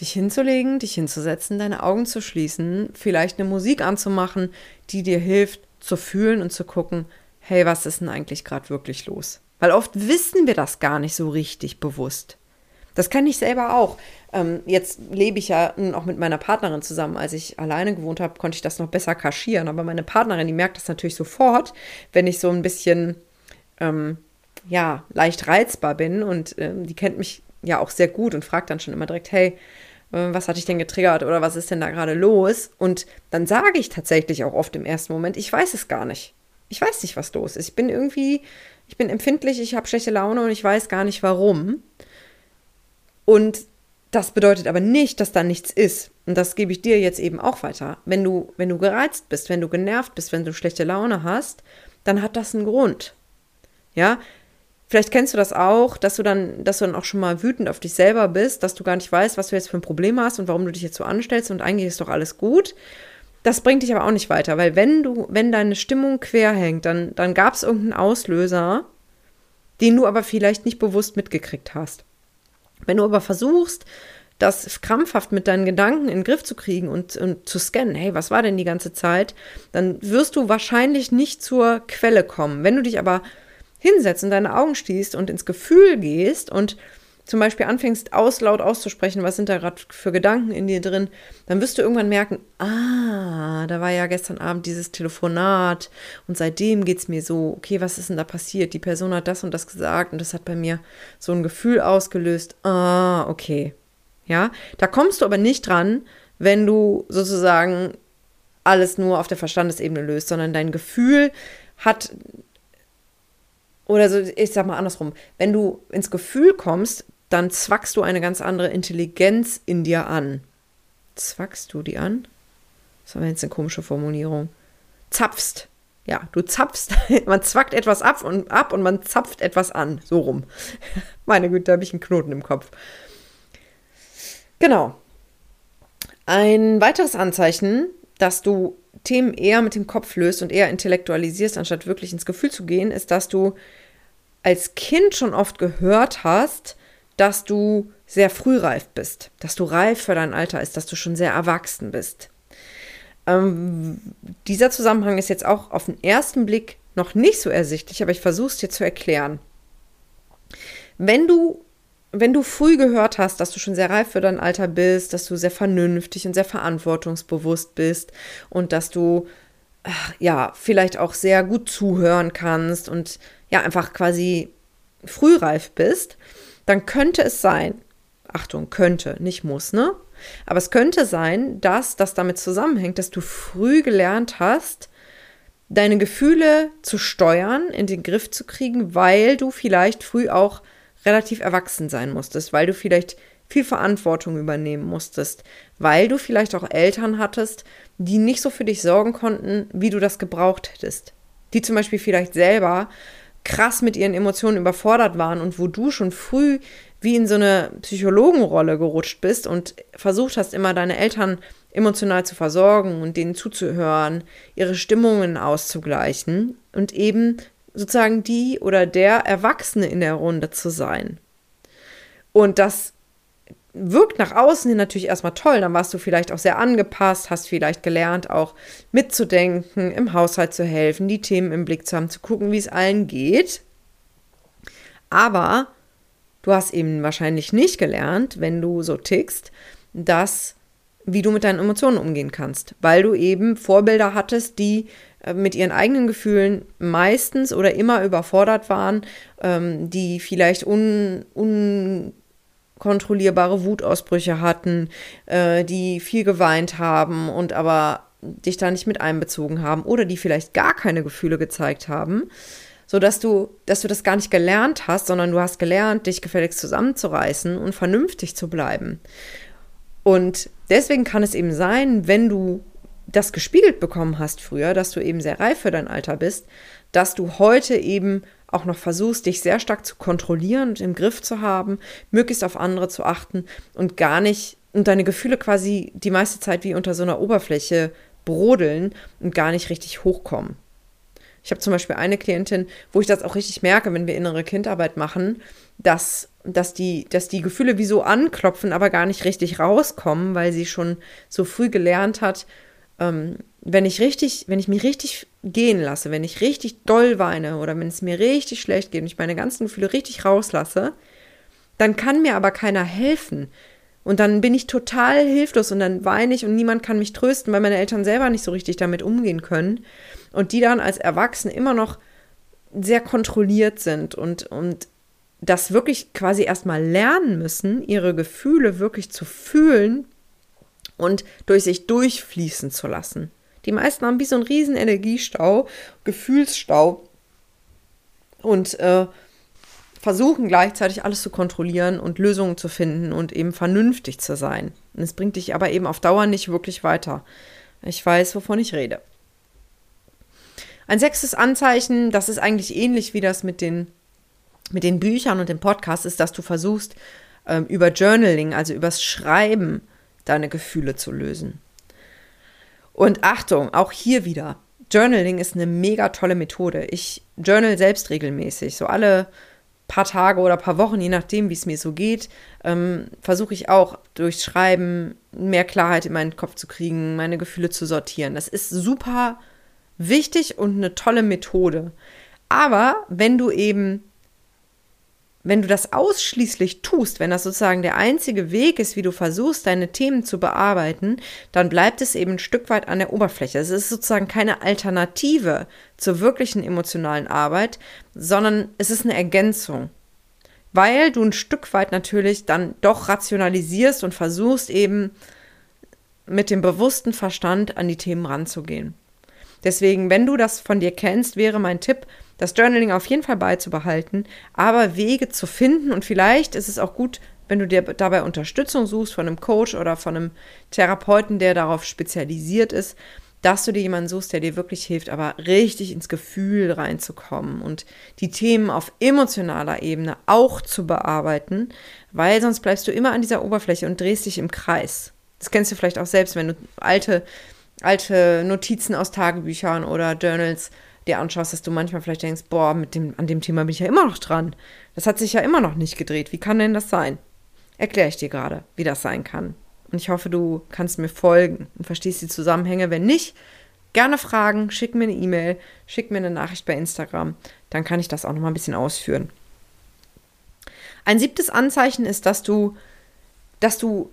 dich hinzulegen, dich hinzusetzen, deine Augen zu schließen, vielleicht eine Musik anzumachen, die dir hilft zu fühlen und zu gucken, hey, was ist denn eigentlich gerade wirklich los? Weil oft wissen wir das gar nicht so richtig bewusst. Das kann ich selber auch. Ähm, jetzt lebe ich ja auch mit meiner Partnerin zusammen. Als ich alleine gewohnt habe, konnte ich das noch besser kaschieren. Aber meine Partnerin, die merkt das natürlich sofort, wenn ich so ein bisschen, ähm, ja, leicht reizbar bin. Und ähm, die kennt mich ja auch sehr gut und fragt dann schon immer direkt, hey, äh, was hat dich denn getriggert oder was ist denn da gerade los? Und dann sage ich tatsächlich auch oft im ersten Moment, ich weiß es gar nicht. Ich weiß nicht, was los ist. Ich bin irgendwie, ich bin empfindlich, ich habe schlechte Laune und ich weiß gar nicht warum. Und das bedeutet aber nicht, dass da nichts ist. Und das gebe ich dir jetzt eben auch weiter. Wenn du, wenn du gereizt bist, wenn du genervt bist, wenn du schlechte Laune hast, dann hat das einen Grund. Ja, vielleicht kennst du das auch, dass du dann, dass du dann auch schon mal wütend auf dich selber bist, dass du gar nicht weißt, was du jetzt für ein Problem hast und warum du dich jetzt so anstellst und eigentlich ist doch alles gut. Das bringt dich aber auch nicht weiter, weil wenn du, wenn deine Stimmung quer hängt, dann, dann gab es irgendeinen Auslöser, den du aber vielleicht nicht bewusst mitgekriegt hast. Wenn du aber versuchst, das krampfhaft mit deinen Gedanken in den Griff zu kriegen und, und zu scannen, hey, was war denn die ganze Zeit, dann wirst du wahrscheinlich nicht zur Quelle kommen. Wenn du dich aber hinsetzt und deine Augen schließt und ins Gefühl gehst und zum Beispiel anfängst, aus laut auszusprechen, was sind da gerade für Gedanken in dir drin, dann wirst du irgendwann merken, ah, da war ja gestern Abend dieses Telefonat und seitdem geht es mir so, okay, was ist denn da passiert? Die Person hat das und das gesagt und das hat bei mir so ein Gefühl ausgelöst, ah, okay. Ja, da kommst du aber nicht dran, wenn du sozusagen alles nur auf der Verstandesebene löst, sondern dein Gefühl hat oder so, ich sag mal andersrum, wenn du ins Gefühl kommst, dann zwackst du eine ganz andere Intelligenz in dir an. Zwackst du die an? Das war jetzt eine komische Formulierung. Zapfst. Ja, du zapfst. Man zwackt etwas ab und ab und man zapft etwas an. So rum. Meine Güte, da habe ich einen Knoten im Kopf. Genau. Ein weiteres Anzeichen, dass du Themen eher mit dem Kopf löst und eher intellektualisierst, anstatt wirklich ins Gefühl zu gehen, ist, dass du als Kind schon oft gehört hast, dass du sehr frühreif bist, dass du reif für dein Alter ist, dass du schon sehr erwachsen bist. Ähm, dieser Zusammenhang ist jetzt auch auf den ersten Blick noch nicht so ersichtlich, aber ich versuche es dir zu erklären. Wenn du, wenn du früh gehört hast, dass du schon sehr reif für dein Alter bist, dass du sehr vernünftig und sehr verantwortungsbewusst bist und dass du ja vielleicht auch sehr gut zuhören kannst und ja einfach quasi frühreif bist, dann könnte es sein, Achtung, könnte, nicht muss, ne? Aber es könnte sein, dass das damit zusammenhängt, dass du früh gelernt hast, deine Gefühle zu steuern, in den Griff zu kriegen, weil du vielleicht früh auch relativ erwachsen sein musstest, weil du vielleicht viel Verantwortung übernehmen musstest, weil du vielleicht auch Eltern hattest, die nicht so für dich sorgen konnten, wie du das gebraucht hättest. Die zum Beispiel vielleicht selber krass mit ihren Emotionen überfordert waren und wo du schon früh wie in so eine Psychologenrolle gerutscht bist und versucht hast, immer deine Eltern emotional zu versorgen und denen zuzuhören, ihre Stimmungen auszugleichen und eben sozusagen die oder der Erwachsene in der Runde zu sein. Und das wirkt nach außen hin natürlich erstmal toll. Dann warst du vielleicht auch sehr angepasst, hast vielleicht gelernt, auch mitzudenken, im Haushalt zu helfen, die Themen im Blick zu haben, zu gucken, wie es allen geht. Aber du hast eben wahrscheinlich nicht gelernt, wenn du so tickst, dass wie du mit deinen Emotionen umgehen kannst, weil du eben Vorbilder hattest, die äh, mit ihren eigenen Gefühlen meistens oder immer überfordert waren, ähm, die vielleicht un, un kontrollierbare Wutausbrüche hatten, äh, die viel geweint haben und aber dich da nicht mit einbezogen haben oder die vielleicht gar keine Gefühle gezeigt haben, so dass du, dass du das gar nicht gelernt hast, sondern du hast gelernt, dich gefälligst zusammenzureißen und vernünftig zu bleiben. Und deswegen kann es eben sein, wenn du das gespiegelt bekommen hast früher, dass du eben sehr reif für dein Alter bist, dass du heute eben auch noch versuchst, dich sehr stark zu kontrollieren und im Griff zu haben, möglichst auf andere zu achten und gar nicht und deine Gefühle quasi die meiste Zeit wie unter so einer Oberfläche brodeln und gar nicht richtig hochkommen. Ich habe zum Beispiel eine Klientin, wo ich das auch richtig merke, wenn wir innere Kindarbeit machen, dass, dass, die, dass die Gefühle wie so anklopfen, aber gar nicht richtig rauskommen, weil sie schon so früh gelernt hat, ähm, wenn ich richtig, wenn ich mich richtig gehen lasse, wenn ich richtig doll weine oder wenn es mir richtig schlecht geht und ich meine ganzen Gefühle richtig rauslasse, dann kann mir aber keiner helfen. Und dann bin ich total hilflos und dann weine ich und niemand kann mich trösten, weil meine Eltern selber nicht so richtig damit umgehen können. Und die dann als Erwachsene immer noch sehr kontrolliert sind und, und das wirklich quasi erstmal lernen müssen, ihre Gefühle wirklich zu fühlen und durch sich durchfließen zu lassen. Die meisten haben wie so einen riesen Energiestau, Gefühlsstau und äh, versuchen gleichzeitig alles zu kontrollieren und Lösungen zu finden und eben vernünftig zu sein. Und es bringt dich aber eben auf Dauer nicht wirklich weiter. Ich weiß, wovon ich rede. Ein sechstes Anzeichen, das ist eigentlich ähnlich wie das mit den, mit den Büchern und dem Podcast, ist, dass du versuchst, ähm, über Journaling, also übers Schreiben, deine Gefühle zu lösen. Und Achtung, auch hier wieder. Journaling ist eine mega tolle Methode. Ich journal selbst regelmäßig. So alle paar Tage oder paar Wochen, je nachdem, wie es mir so geht, ähm, versuche ich auch durch Schreiben mehr Klarheit in meinen Kopf zu kriegen, meine Gefühle zu sortieren. Das ist super wichtig und eine tolle Methode. Aber wenn du eben wenn du das ausschließlich tust, wenn das sozusagen der einzige Weg ist, wie du versuchst, deine Themen zu bearbeiten, dann bleibt es eben ein Stück weit an der Oberfläche. Es ist sozusagen keine Alternative zur wirklichen emotionalen Arbeit, sondern es ist eine Ergänzung. Weil du ein Stück weit natürlich dann doch rationalisierst und versuchst eben mit dem bewussten Verstand an die Themen ranzugehen. Deswegen, wenn du das von dir kennst, wäre mein Tipp, das Journaling auf jeden Fall beizubehalten, aber Wege zu finden und vielleicht ist es auch gut, wenn du dir dabei Unterstützung suchst von einem Coach oder von einem Therapeuten, der darauf spezialisiert ist, dass du dir jemanden suchst, der dir wirklich hilft, aber richtig ins Gefühl reinzukommen und die Themen auf emotionaler Ebene auch zu bearbeiten, weil sonst bleibst du immer an dieser Oberfläche und drehst dich im Kreis. Das kennst du vielleicht auch selbst, wenn du alte, alte Notizen aus Tagebüchern oder Journals dir anschaust, dass du manchmal vielleicht denkst, boah, mit dem, an dem Thema bin ich ja immer noch dran. Das hat sich ja immer noch nicht gedreht. Wie kann denn das sein? Erkläre ich dir gerade, wie das sein kann. Und ich hoffe, du kannst mir folgen und verstehst die Zusammenhänge. Wenn nicht, gerne fragen, schick mir eine E-Mail, schick mir eine Nachricht bei Instagram. Dann kann ich das auch noch mal ein bisschen ausführen. Ein siebtes Anzeichen ist, dass du, dass du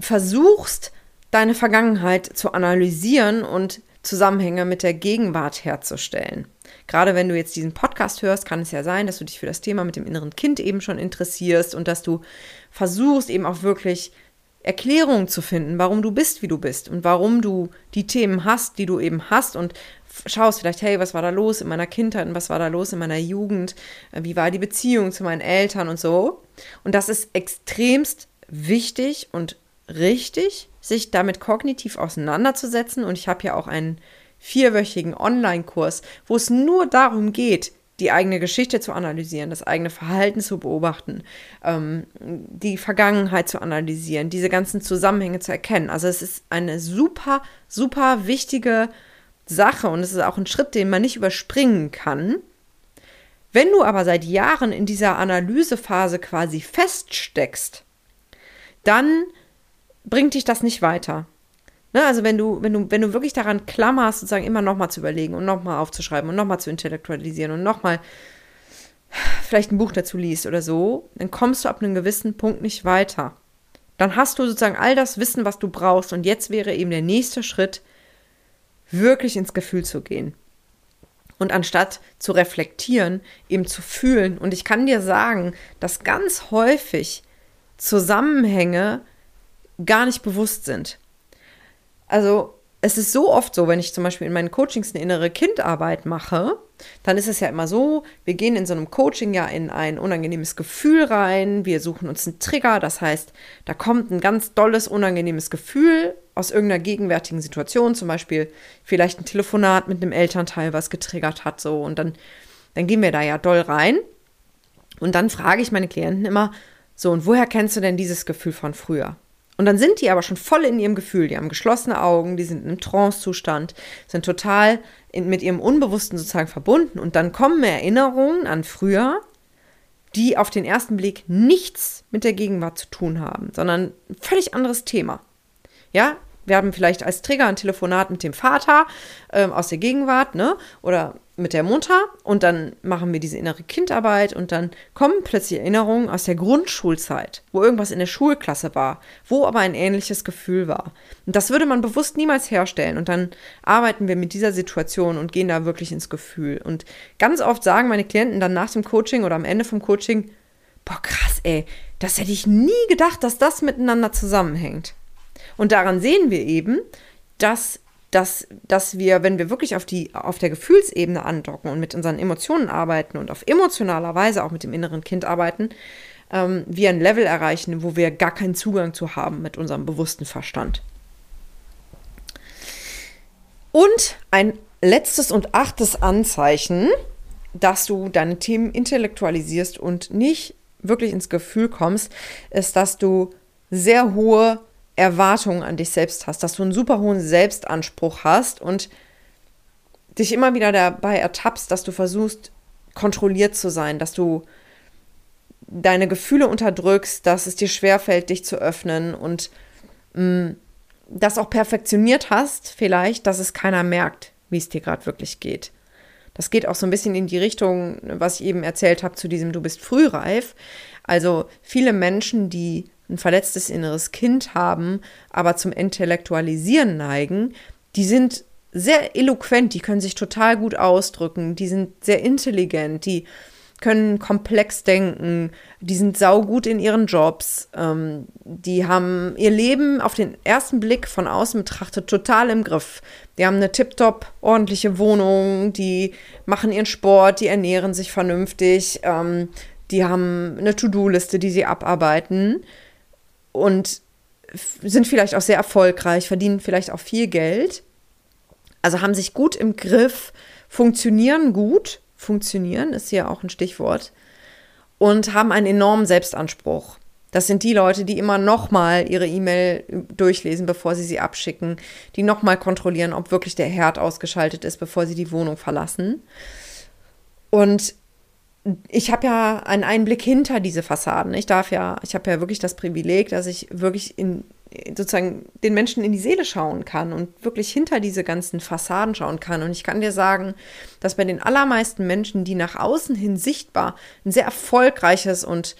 versuchst, deine Vergangenheit zu analysieren und Zusammenhänge mit der Gegenwart herzustellen. Gerade wenn du jetzt diesen Podcast hörst, kann es ja sein, dass du dich für das Thema mit dem inneren Kind eben schon interessierst und dass du versuchst eben auch wirklich Erklärungen zu finden, warum du bist, wie du bist und warum du die Themen hast, die du eben hast und schaust vielleicht, hey, was war da los in meiner Kindheit und was war da los in meiner Jugend, wie war die Beziehung zu meinen Eltern und so. Und das ist extremst wichtig und richtig, sich damit kognitiv auseinanderzusetzen. Und ich habe ja auch einen vierwöchigen Online-Kurs, wo es nur darum geht, die eigene Geschichte zu analysieren, das eigene Verhalten zu beobachten, ähm, die Vergangenheit zu analysieren, diese ganzen Zusammenhänge zu erkennen. Also es ist eine super, super wichtige Sache und es ist auch ein Schritt, den man nicht überspringen kann. Wenn du aber seit Jahren in dieser Analysephase quasi feststeckst, dann bringt dich das nicht weiter. Ne, also wenn du, wenn du, wenn du wirklich daran klammerst, sozusagen immer nochmal zu überlegen und nochmal aufzuschreiben und nochmal zu intellektualisieren und nochmal vielleicht ein Buch dazu liest oder so, dann kommst du ab einem gewissen Punkt nicht weiter. Dann hast du sozusagen all das Wissen, was du brauchst und jetzt wäre eben der nächste Schritt, wirklich ins Gefühl zu gehen. Und anstatt zu reflektieren, eben zu fühlen. Und ich kann dir sagen, dass ganz häufig Zusammenhänge gar nicht bewusst sind. Also es ist so oft so, wenn ich zum Beispiel in meinen Coachings eine innere Kindarbeit mache, dann ist es ja immer so, wir gehen in so einem Coaching ja in ein unangenehmes Gefühl rein, wir suchen uns einen Trigger, das heißt, da kommt ein ganz dolles, unangenehmes Gefühl aus irgendeiner gegenwärtigen Situation, zum Beispiel vielleicht ein Telefonat mit einem Elternteil, was getriggert hat, so, und dann, dann gehen wir da ja doll rein. Und dann frage ich meine Klienten immer, so, und woher kennst du denn dieses Gefühl von früher? Und dann sind die aber schon voll in ihrem Gefühl. Die haben geschlossene Augen, die sind im Trance-Zustand, sind total in, mit ihrem Unbewussten sozusagen verbunden. Und dann kommen Erinnerungen an früher, die auf den ersten Blick nichts mit der Gegenwart zu tun haben, sondern ein völlig anderes Thema. Ja, wir haben vielleicht als Trigger ein Telefonat mit dem Vater ähm, aus der Gegenwart, ne? Oder mit der Mutter und dann machen wir diese innere Kindarbeit und dann kommen plötzlich Erinnerungen aus der Grundschulzeit, wo irgendwas in der Schulklasse war, wo aber ein ähnliches Gefühl war. Und das würde man bewusst niemals herstellen und dann arbeiten wir mit dieser Situation und gehen da wirklich ins Gefühl. Und ganz oft sagen meine Klienten dann nach dem Coaching oder am Ende vom Coaching, boah krass, ey, das hätte ich nie gedacht, dass das miteinander zusammenhängt. Und daran sehen wir eben, dass dass, dass wir, wenn wir wirklich auf, die, auf der Gefühlsebene andocken und mit unseren Emotionen arbeiten und auf emotionaler Weise auch mit dem inneren Kind arbeiten, ähm, wir ein Level erreichen, wo wir gar keinen Zugang zu haben mit unserem bewussten Verstand. Und ein letztes und achtes Anzeichen, dass du deine Themen intellektualisierst und nicht wirklich ins Gefühl kommst, ist, dass du sehr hohe Erwartungen an dich selbst hast, dass du einen super hohen Selbstanspruch hast und dich immer wieder dabei ertappst, dass du versuchst, kontrolliert zu sein, dass du deine Gefühle unterdrückst, dass es dir schwerfällt, dich zu öffnen und mh, mm, das auch perfektioniert hast, vielleicht, dass es keiner merkt, wie es dir gerade wirklich geht. Das geht auch so ein bisschen in die Richtung, was ich eben erzählt habe, zu diesem Du bist frühreif. Also viele Menschen, die ein verletztes inneres Kind haben, aber zum Intellektualisieren neigen, die sind sehr eloquent, die können sich total gut ausdrücken, die sind sehr intelligent, die können komplex denken, die sind saugut in ihren Jobs, ähm, die haben ihr Leben auf den ersten Blick von außen betrachtet total im Griff. Die haben eine tiptop ordentliche Wohnung, die machen ihren Sport, die ernähren sich vernünftig, ähm, die haben eine To-Do-Liste, die sie abarbeiten und sind vielleicht auch sehr erfolgreich, verdienen vielleicht auch viel Geld. Also haben sich gut im Griff, funktionieren gut funktionieren, ist hier auch ein Stichwort, und haben einen enormen Selbstanspruch. Das sind die Leute, die immer nochmal ihre E-Mail durchlesen, bevor sie sie abschicken, die nochmal kontrollieren, ob wirklich der Herd ausgeschaltet ist, bevor sie die Wohnung verlassen. Und ich habe ja einen Einblick hinter diese Fassaden. Ich darf ja, ich habe ja wirklich das Privileg, dass ich wirklich in sozusagen den Menschen in die Seele schauen kann und wirklich hinter diese ganzen Fassaden schauen kann. Und ich kann dir sagen, dass bei den allermeisten Menschen, die nach außen hin sichtbar ein sehr erfolgreiches und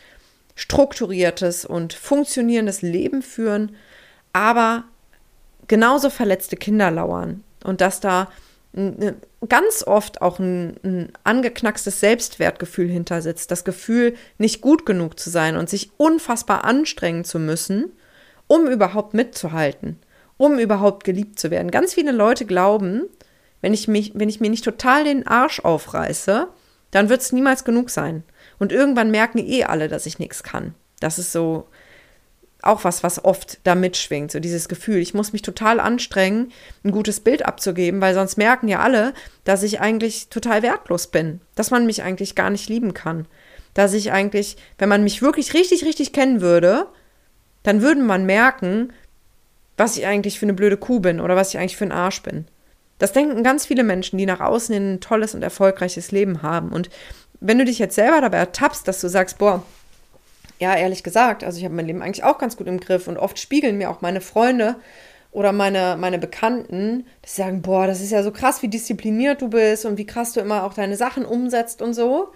strukturiertes und funktionierendes Leben führen, aber genauso verletzte Kinder lauern und dass da ganz oft auch ein, ein angeknackstes Selbstwertgefühl hintersitzt, das Gefühl, nicht gut genug zu sein und sich unfassbar anstrengen zu müssen, um überhaupt mitzuhalten, um überhaupt geliebt zu werden. Ganz viele Leute glauben, wenn ich, mich, wenn ich mir nicht total den Arsch aufreiße, dann wird es niemals genug sein. Und irgendwann merken eh alle, dass ich nichts kann. Das ist so auch was, was oft da mitschwingt, so dieses Gefühl, ich muss mich total anstrengen, ein gutes Bild abzugeben, weil sonst merken ja alle, dass ich eigentlich total wertlos bin, dass man mich eigentlich gar nicht lieben kann, dass ich eigentlich, wenn man mich wirklich richtig, richtig kennen würde, dann würde man merken, was ich eigentlich für eine blöde Kuh bin oder was ich eigentlich für ein Arsch bin. Das denken ganz viele Menschen, die nach außen ein tolles und erfolgreiches Leben haben. Und wenn du dich jetzt selber dabei ertappst, dass du sagst, boah, ja, ehrlich gesagt, also ich habe mein Leben eigentlich auch ganz gut im Griff und oft spiegeln mir auch meine Freunde oder meine, meine Bekannten, die sagen, boah, das ist ja so krass, wie diszipliniert du bist und wie krass du immer auch deine Sachen umsetzt und so.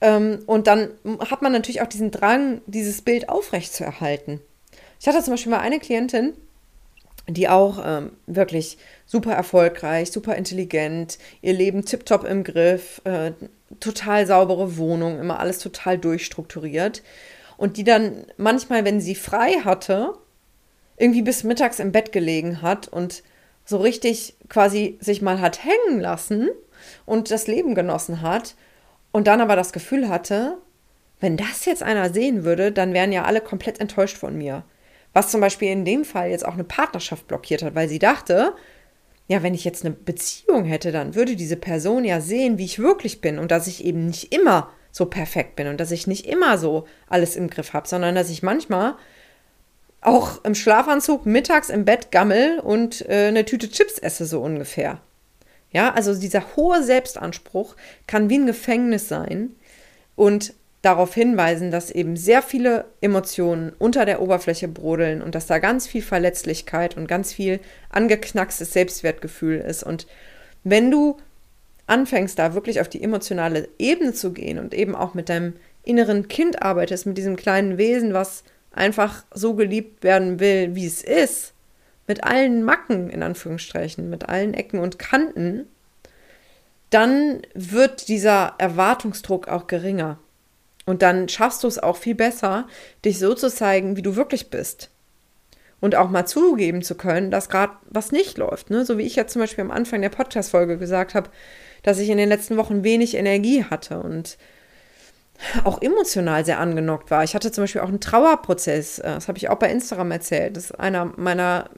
Ähm, und dann hat man natürlich auch diesen Drang, dieses Bild aufrechtzuerhalten. Ich hatte zum Beispiel mal eine Klientin, die auch ähm, wirklich super erfolgreich, super intelligent, ihr Leben tiptop im Griff, äh, total saubere Wohnung, immer alles total durchstrukturiert. Und die dann manchmal, wenn sie frei hatte, irgendwie bis mittags im Bett gelegen hat und so richtig quasi sich mal hat hängen lassen und das Leben genossen hat und dann aber das Gefühl hatte, wenn das jetzt einer sehen würde, dann wären ja alle komplett enttäuscht von mir. Was zum Beispiel in dem Fall jetzt auch eine Partnerschaft blockiert hat, weil sie dachte, ja, wenn ich jetzt eine Beziehung hätte, dann würde diese Person ja sehen, wie ich wirklich bin und dass ich eben nicht immer so perfekt bin und dass ich nicht immer so alles im Griff habe, sondern dass ich manchmal auch im Schlafanzug mittags im Bett gammel und äh, eine Tüte Chips esse, so ungefähr. Ja, also dieser hohe Selbstanspruch kann wie ein Gefängnis sein und darauf hinweisen, dass eben sehr viele Emotionen unter der Oberfläche brodeln und dass da ganz viel Verletzlichkeit und ganz viel angeknackstes Selbstwertgefühl ist. Und wenn du anfängst, da wirklich auf die emotionale Ebene zu gehen und eben auch mit deinem inneren Kind arbeitest, mit diesem kleinen Wesen, was einfach so geliebt werden will, wie es ist, mit allen Macken in Anführungsstrichen, mit allen Ecken und Kanten, dann wird dieser Erwartungsdruck auch geringer. Und dann schaffst du es auch viel besser, dich so zu zeigen, wie du wirklich bist. Und auch mal zugeben zu können, dass gerade was nicht läuft. Ne? So wie ich jetzt zum Beispiel am Anfang der Podcast-Folge gesagt habe, dass ich in den letzten Wochen wenig Energie hatte und auch emotional sehr angenockt war. Ich hatte zum Beispiel auch einen Trauerprozess, äh, das habe ich auch bei Instagram erzählt, dass einer meiner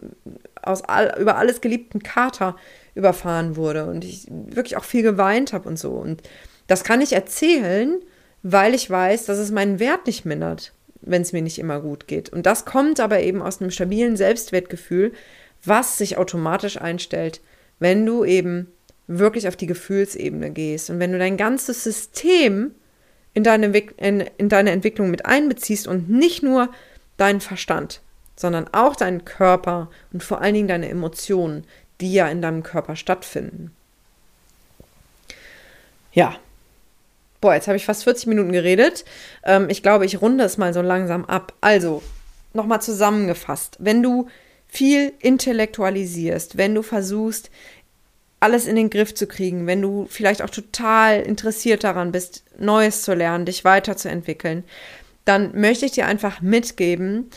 aus all, über alles geliebten Kater überfahren wurde und ich wirklich auch viel geweint habe und so. Und das kann ich erzählen, weil ich weiß, dass es meinen Wert nicht mindert, wenn es mir nicht immer gut geht. Und das kommt aber eben aus einem stabilen Selbstwertgefühl, was sich automatisch einstellt, wenn du eben wirklich auf die Gefühlsebene gehst und wenn du dein ganzes System in deine, in, in deine Entwicklung mit einbeziehst und nicht nur deinen Verstand, sondern auch deinen Körper und vor allen Dingen deine Emotionen, die ja in deinem Körper stattfinden. Ja. Boah, jetzt habe ich fast 40 Minuten geredet. Ähm, ich glaube, ich runde es mal so langsam ab. Also, nochmal zusammengefasst. Wenn du viel intellektualisierst, wenn du versuchst, alles in den Griff zu kriegen, wenn du vielleicht auch total interessiert daran bist, Neues zu lernen, dich weiterzuentwickeln, dann möchte ich dir einfach mitgeben,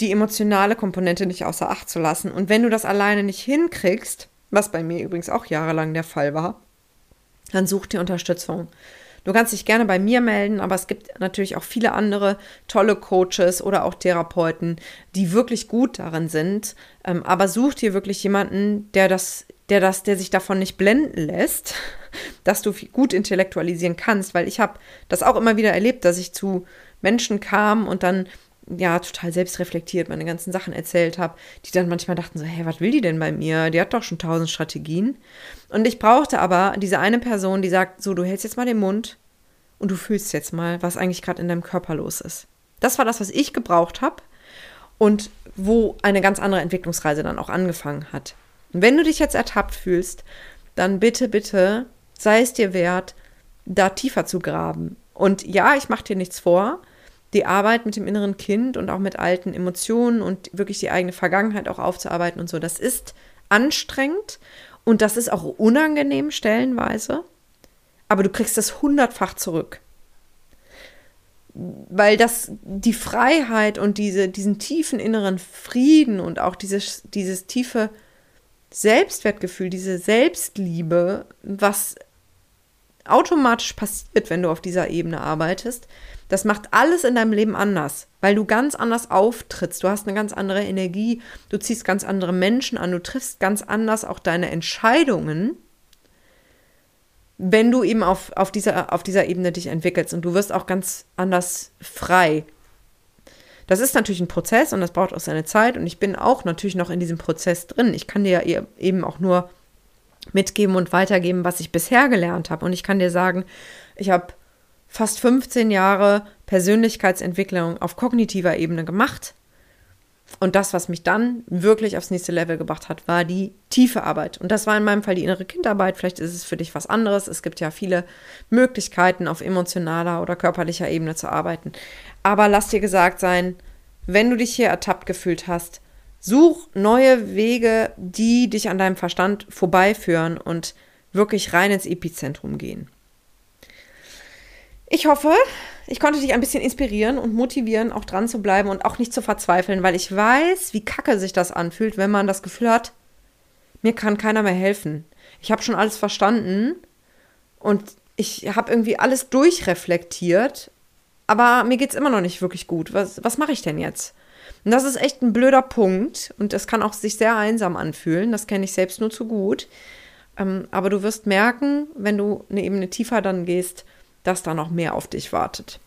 die emotionale Komponente nicht außer Acht zu lassen. Und wenn du das alleine nicht hinkriegst, was bei mir übrigens auch jahrelang der Fall war, dann such dir Unterstützung. Du kannst dich gerne bei mir melden, aber es gibt natürlich auch viele andere tolle Coaches oder auch Therapeuten, die wirklich gut darin sind. Ähm, aber such dir wirklich jemanden, der das, der das, der sich davon nicht blenden lässt, dass du gut intellektualisieren kannst, weil ich habe das auch immer wieder erlebt, dass ich zu Menschen kam und dann ja, total selbstreflektiert meine ganzen Sachen erzählt habe, die dann manchmal dachten so, hey, was will die denn bei mir? Die hat doch schon tausend Strategien. Und ich brauchte aber diese eine Person, die sagt, so, du hältst jetzt mal den Mund und du fühlst jetzt mal, was eigentlich gerade in deinem Körper los ist. Das war das, was ich gebraucht habe und wo eine ganz andere Entwicklungsreise dann auch angefangen hat. Und wenn du dich jetzt ertappt fühlst, dann bitte, bitte sei es dir wert, da tiefer zu graben. Und ja, ich mache dir nichts vor, die Arbeit mit dem inneren Kind und auch mit alten Emotionen und wirklich die eigene Vergangenheit auch aufzuarbeiten und so, das ist anstrengend und das ist auch unangenehm stellenweise, aber du kriegst das hundertfach zurück. Weil das, die Freiheit und diese, diesen tiefen inneren Frieden und auch dieses, dieses tiefe Selbstwertgefühl, diese Selbstliebe, was automatisch passiert, wenn du auf dieser Ebene arbeitest, das macht alles in deinem Leben anders, weil du ganz anders auftrittst. Du hast eine ganz andere Energie, du ziehst ganz andere Menschen an, du triffst ganz anders auch deine Entscheidungen, wenn du eben auf, auf, dieser, auf dieser Ebene dich entwickelst und du wirst auch ganz anders frei. Das ist natürlich ein Prozess und das braucht auch seine Zeit und ich bin auch natürlich noch in diesem Prozess drin. Ich kann dir ja eben auch nur mitgeben und weitergeben, was ich bisher gelernt habe. Und ich kann dir sagen, ich habe fast 15 Jahre Persönlichkeitsentwicklung auf kognitiver Ebene gemacht. Und das, was mich dann wirklich aufs nächste Level gebracht hat, war die tiefe Arbeit. Und das war in meinem Fall die innere Kindarbeit. Vielleicht ist es für dich was anderes. Es gibt ja viele Möglichkeiten, auf emotionaler oder körperlicher Ebene zu arbeiten. Aber lass dir gesagt sein, wenn du dich hier ertappt gefühlt hast, such neue Wege, die dich an deinem Verstand vorbeiführen und wirklich rein ins Epizentrum gehen. Ich hoffe, ich konnte dich ein bisschen inspirieren und motivieren, auch dran zu bleiben und auch nicht zu verzweifeln, weil ich weiß, wie kacke sich das anfühlt, wenn man das Gefühl hat, mir kann keiner mehr helfen. Ich habe schon alles verstanden und ich habe irgendwie alles durchreflektiert, aber mir geht es immer noch nicht wirklich gut. Was, was mache ich denn jetzt? Und das ist echt ein blöder Punkt und das kann auch sich sehr einsam anfühlen. Das kenne ich selbst nur zu gut. Ähm, aber du wirst merken, wenn du eine Ebene tiefer dann gehst, dass da noch mehr auf dich wartet.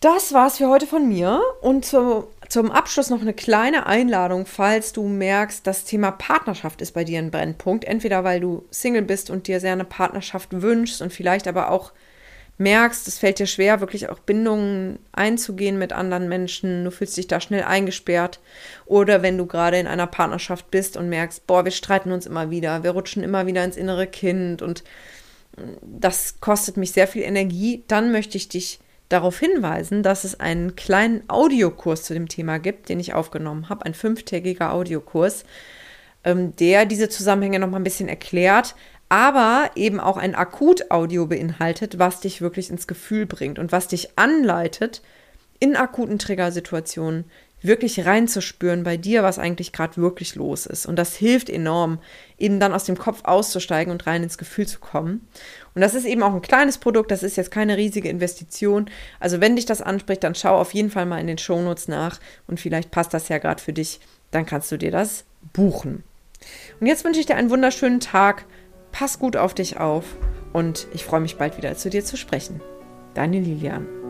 Das war's für heute von mir und zu, zum Abschluss noch eine kleine Einladung, falls du merkst, das Thema Partnerschaft ist bei dir ein Brennpunkt. Entweder weil du Single bist und dir sehr eine Partnerschaft wünschst und vielleicht aber auch merkst, es fällt dir schwer, wirklich auch Bindungen einzugehen mit anderen Menschen, du fühlst dich da schnell eingesperrt. Oder wenn du gerade in einer Partnerschaft bist und merkst, boah, wir streiten uns immer wieder, wir rutschen immer wieder ins innere Kind und das kostet mich sehr viel Energie, dann möchte ich dich darauf hinweisen, dass es einen kleinen Audiokurs zu dem Thema gibt, den ich aufgenommen habe, ein fünftägiger Audiokurs, ähm, der diese Zusammenhänge noch mal ein bisschen erklärt, aber eben auch ein Akut-Audio beinhaltet, was dich wirklich ins Gefühl bringt und was dich anleitet, in akuten Triggersituationen wirklich reinzuspüren bei dir, was eigentlich gerade wirklich los ist. Und das hilft enorm, eben dann aus dem Kopf auszusteigen und rein ins Gefühl zu kommen. Und das ist eben auch ein kleines Produkt, das ist jetzt keine riesige Investition. Also wenn dich das anspricht, dann schau auf jeden Fall mal in den Shownotes nach und vielleicht passt das ja gerade für dich, dann kannst du dir das buchen. Und jetzt wünsche ich dir einen wunderschönen Tag, pass gut auf dich auf und ich freue mich bald wieder zu dir zu sprechen. Deine Lilian.